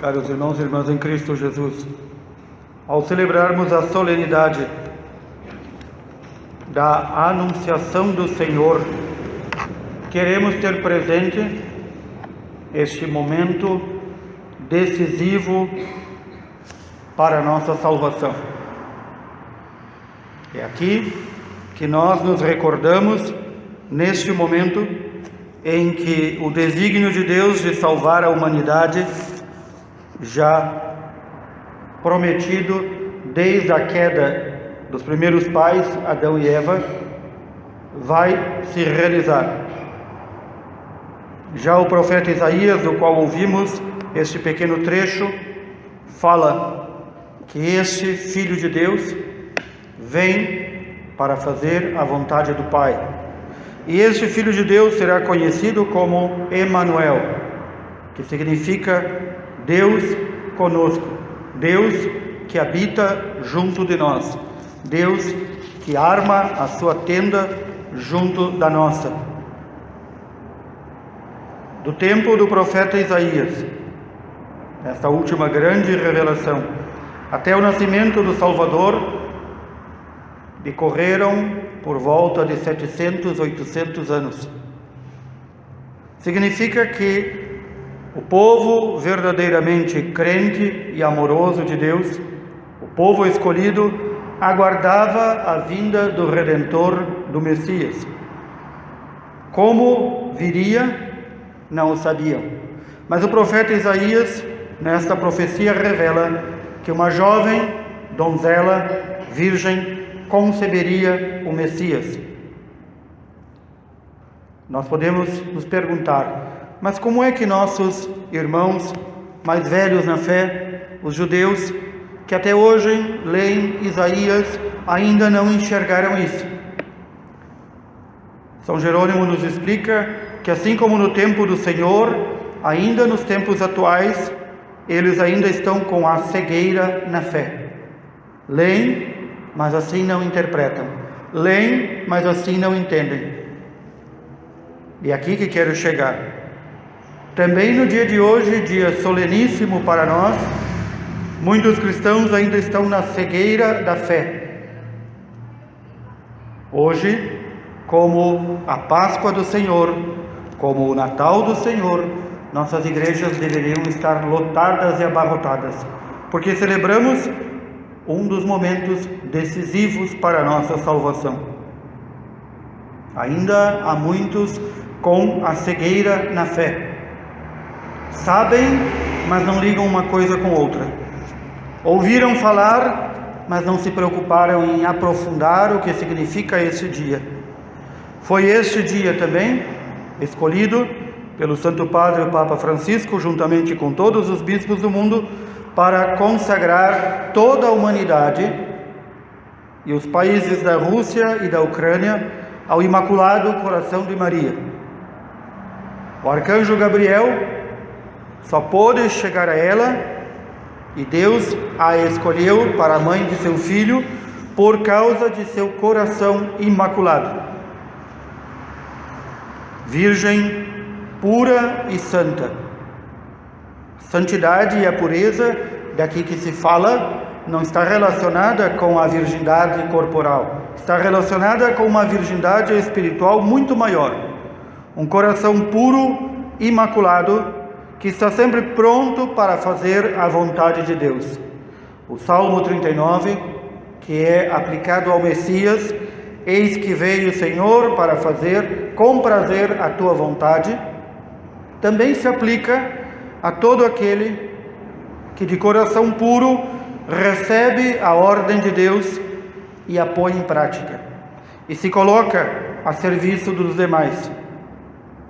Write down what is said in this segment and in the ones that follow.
Caros irmãos e irmãs em Cristo Jesus, ao celebrarmos a solenidade da Anunciação do Senhor, queremos ter presente este momento decisivo para a nossa salvação. É aqui que nós nos recordamos, neste momento em que o desígnio de Deus de salvar a humanidade já prometido desde a queda dos primeiros pais, Adão e Eva, vai se realizar. Já o profeta Isaías, do qual ouvimos este pequeno trecho, fala que este Filho de Deus vem para fazer a vontade do Pai. E este Filho de Deus será conhecido como Emanuel, que significa Deus conosco, Deus que habita junto de nós, Deus que arma a sua tenda junto da nossa. Do tempo do profeta Isaías, esta última grande revelação, até o nascimento do Salvador, decorreram por volta de 700, 800 anos. Significa que o povo verdadeiramente crente e amoroso de Deus, o povo escolhido, aguardava a vinda do Redentor, do Messias. Como viria, não o sabiam. Mas o profeta Isaías, nesta profecia, revela que uma jovem donzela, virgem, conceberia o Messias. Nós podemos nos perguntar: mas como é que nossos irmãos mais velhos na fé, os judeus, que até hoje leem Isaías, ainda não enxergaram isso? São Jerônimo nos explica que, assim como no tempo do Senhor, ainda nos tempos atuais, eles ainda estão com a cegueira na fé. Leem, mas assim não interpretam. Leem, mas assim não entendem. E é aqui que quero chegar. Também no dia de hoje, dia soleníssimo para nós, muitos cristãos ainda estão na cegueira da fé. Hoje, como a Páscoa do Senhor, como o Natal do Senhor, nossas igrejas deveriam estar lotadas e abarrotadas, porque celebramos um dos momentos decisivos para a nossa salvação. Ainda há muitos com a cegueira na fé Sabem, mas não ligam uma coisa com outra. Ouviram falar, mas não se preocuparam em aprofundar o que significa este dia. Foi este dia também escolhido pelo Santo Padre o Papa Francisco, juntamente com todos os bispos do mundo, para consagrar toda a humanidade e os países da Rússia e da Ucrânia ao Imaculado Coração de Maria. O arcanjo Gabriel só pôde chegar a ela e Deus a escolheu para a mãe de seu filho por causa de seu coração imaculado. Virgem pura e santa. Santidade e a pureza daqui que se fala não está relacionada com a virgindade corporal, está relacionada com uma virgindade espiritual muito maior. Um coração puro, imaculado, que está sempre pronto para fazer a vontade de Deus. O Salmo 39, que é aplicado ao Messias, eis que veio o Senhor para fazer com prazer a tua vontade, também se aplica a todo aquele que de coração puro recebe a ordem de Deus e a põe em prática e se coloca a serviço dos demais.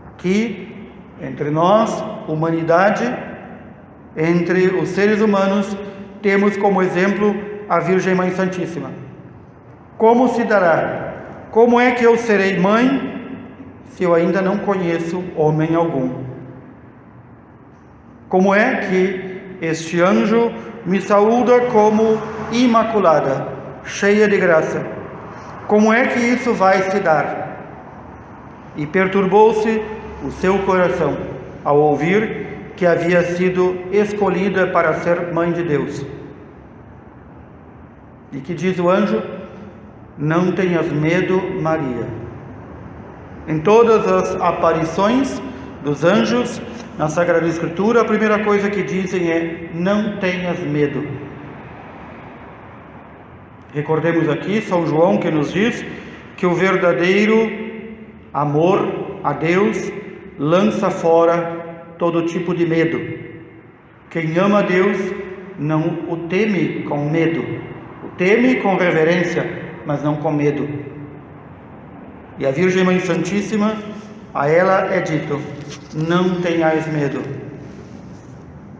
Aqui entre nós, humanidade, entre os seres humanos, temos como exemplo a Virgem Mãe Santíssima. Como se dará? Como é que eu serei mãe se eu ainda não conheço homem algum? Como é que este anjo me saúda como imaculada, cheia de graça? Como é que isso vai se dar? E perturbou-se o seu coração ao ouvir que havia sido escolhida para ser mãe de Deus. E que diz o anjo: Não tenhas medo, Maria. Em todas as aparições dos anjos na Sagrada Escritura, a primeira coisa que dizem é: Não tenhas medo. Recordemos aqui São João que nos diz que o verdadeiro amor a Deus lança fora todo tipo de medo. Quem ama Deus não o teme com medo, o teme com reverência, mas não com medo. E a Virgem Mãe Santíssima, a ela é dito: não tenhais medo.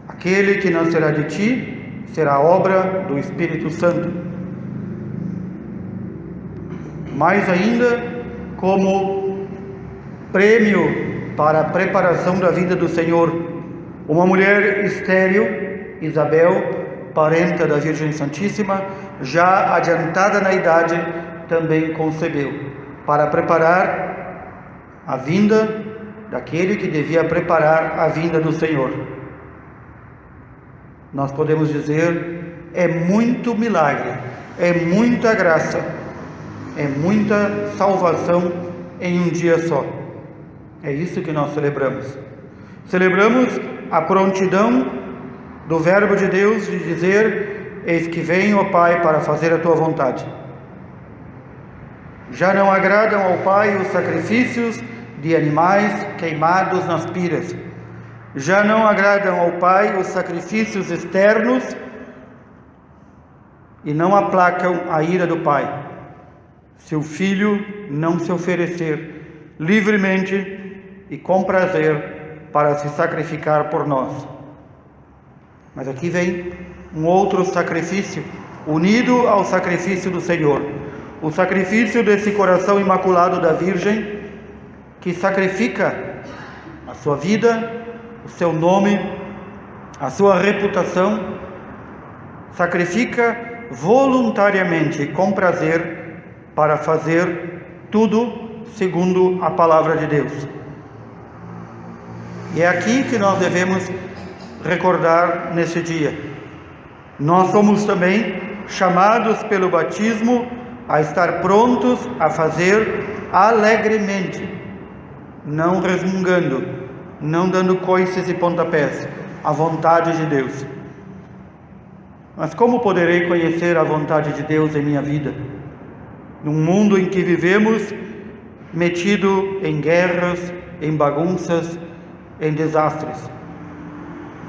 Aquele que nascerá de ti será obra do Espírito Santo. Mais ainda, como prêmio para a preparação da vida do Senhor, uma mulher estéril, Isabel, parenta da Virgem Santíssima, já adiantada na idade, também concebeu, para preparar a vinda daquele que devia preparar a vinda do Senhor. Nós podemos dizer, é muito milagre, é muita graça, é muita salvação em um dia só. É isso que nós celebramos. Celebramos a prontidão do Verbo de Deus de dizer: Eis que venho, ó Pai, para fazer a tua vontade. Já não agradam ao Pai os sacrifícios de animais queimados nas piras. Já não agradam ao Pai os sacrifícios externos e não aplacam a ira do Pai. Se o filho não se oferecer livremente e com prazer para se sacrificar por nós. Mas aqui vem um outro sacrifício, unido ao sacrifício do Senhor, o sacrifício desse coração imaculado da Virgem que sacrifica a sua vida, o seu nome, a sua reputação, sacrifica voluntariamente com prazer para fazer tudo segundo a palavra de Deus. E é aqui que nós devemos recordar nesse dia. Nós somos também chamados pelo batismo a estar prontos a fazer alegremente não resmungando, não dando coices e pontapés, a vontade de Deus. Mas como poderei conhecer a vontade de Deus em minha vida? Num mundo em que vivemos metido em guerras, em bagunças, em desastres.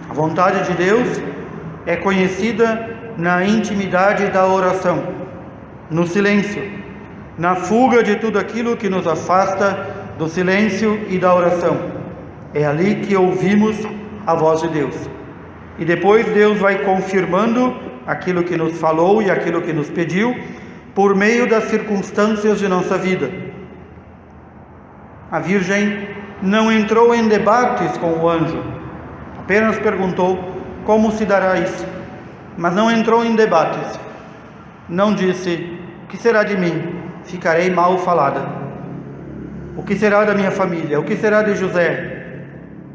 A vontade de Deus é conhecida na intimidade da oração, no silêncio, na fuga de tudo aquilo que nos afasta do silêncio e da oração. É ali que ouvimos a voz de Deus. E depois Deus vai confirmando aquilo que nos falou e aquilo que nos pediu por meio das circunstâncias de nossa vida. A Virgem não entrou em debates com o anjo, apenas perguntou como se dará isso, mas não entrou em debates. Não disse: Que será de mim? Ficarei mal falada. O que será da minha família? O que será de José?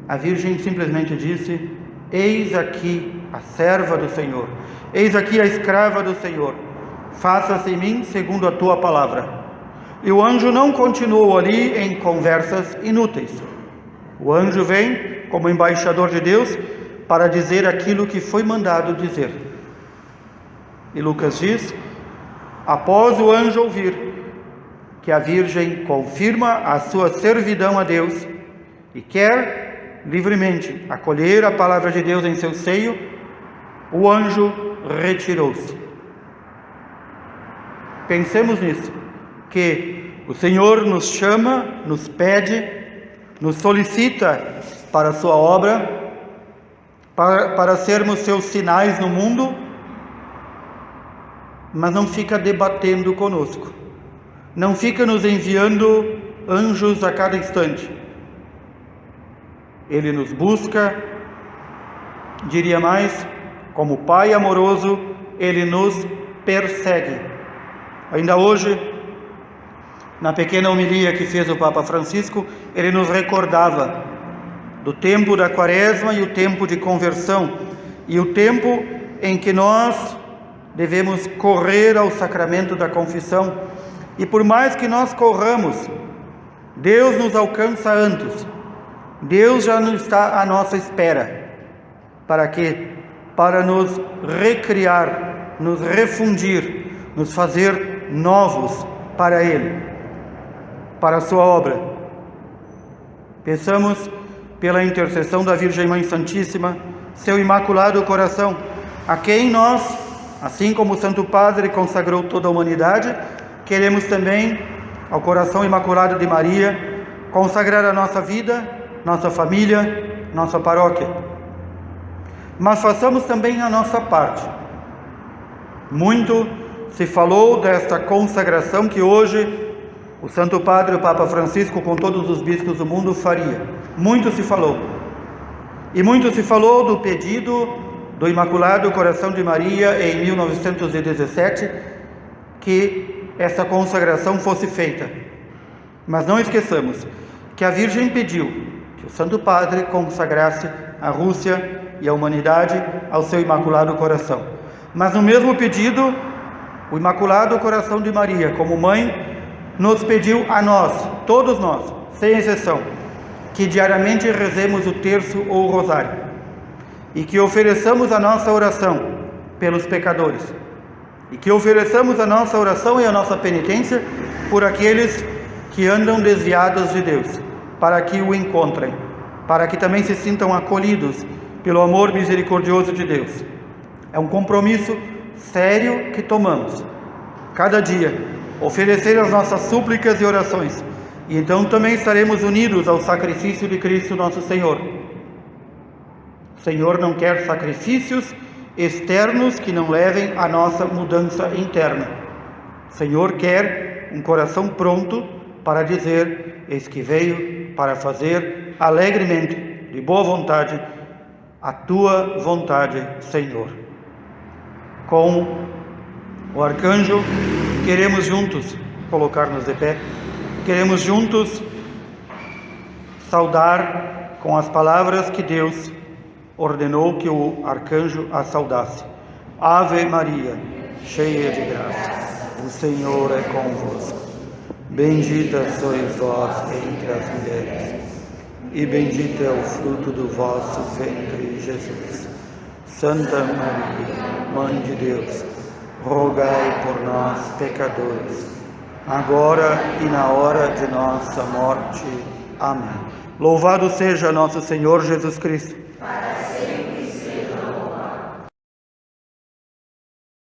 A Virgem simplesmente disse: Eis aqui a serva do Senhor, eis aqui a escrava do Senhor, faça-se em mim segundo a tua palavra. E o anjo não continuou ali em conversas inúteis. O anjo vem como embaixador de Deus para dizer aquilo que foi mandado dizer. E Lucas diz: após o anjo ouvir, que a Virgem confirma a sua servidão a Deus e quer livremente acolher a palavra de Deus em seu seio, o anjo retirou-se. Pensemos nisso, que o Senhor nos chama, nos pede, nos solicita para a sua obra, para, para sermos seus sinais no mundo, mas não fica debatendo conosco não fica nos enviando anjos a cada instante. Ele nos busca, diria mais, como Pai amoroso, ele nos persegue. Ainda hoje, na pequena homilia que fez o Papa Francisco, ele nos recordava do tempo da quaresma e o tempo de conversão, e o tempo em que nós devemos correr ao sacramento da confissão. E por mais que nós corramos, Deus nos alcança antes. Deus já está à nossa espera. Para quê? Para nos recriar, nos refundir, nos fazer novos para Ele, para a Sua obra. Peçamos pela intercessão da Virgem Mãe Santíssima, seu imaculado coração, a quem nós, assim como o Santo Padre consagrou toda a humanidade, queremos também ao coração imaculado de Maria consagrar a nossa vida, nossa família, nossa paróquia. Mas façamos também a nossa parte. Muito se falou desta consagração que hoje o Santo Padre, o Papa Francisco, com todos os bispos do mundo, faria. Muito se falou. E muito se falou do pedido do Imaculado Coração de Maria em 1917 que essa consagração fosse feita. Mas não esqueçamos que a Virgem pediu que o Santo Padre consagrasse a Rússia e a humanidade ao seu Imaculado Coração. Mas no mesmo pedido, o Imaculado Coração de Maria, como mãe, nos pediu a nós, todos nós, sem exceção, que diariamente rezemos o terço ou o rosário e que ofereçamos a nossa oração pelos pecadores e que ofereçamos a nossa oração e a nossa penitência por aqueles que andam desviados de Deus, para que o encontrem, para que também se sintam acolhidos pelo amor misericordioso de Deus. É um compromisso sério que tomamos cada dia oferecer as nossas súplicas e orações, e então também estaremos unidos ao sacrifício de Cristo nosso Senhor. O Senhor não quer sacrifícios externos que não levem à nossa mudança interna. O Senhor quer um coração pronto para dizer: Eis que veio para fazer alegremente, de boa vontade, a tua vontade, Senhor. Com o arcanjo Queremos juntos colocar-nos de pé, queremos juntos saudar com as palavras que Deus ordenou que o arcanjo a saudasse. Ave Maria, cheia de graça, o Senhor é convosco. Bendita sois vós entre as mulheres, e bendito é o fruto do vosso ventre, Jesus. Santa Maria, Mãe de Deus, rogai por nós, pecadores, agora e na hora de nossa morte. Amém. Louvado seja nosso Senhor Jesus Cristo.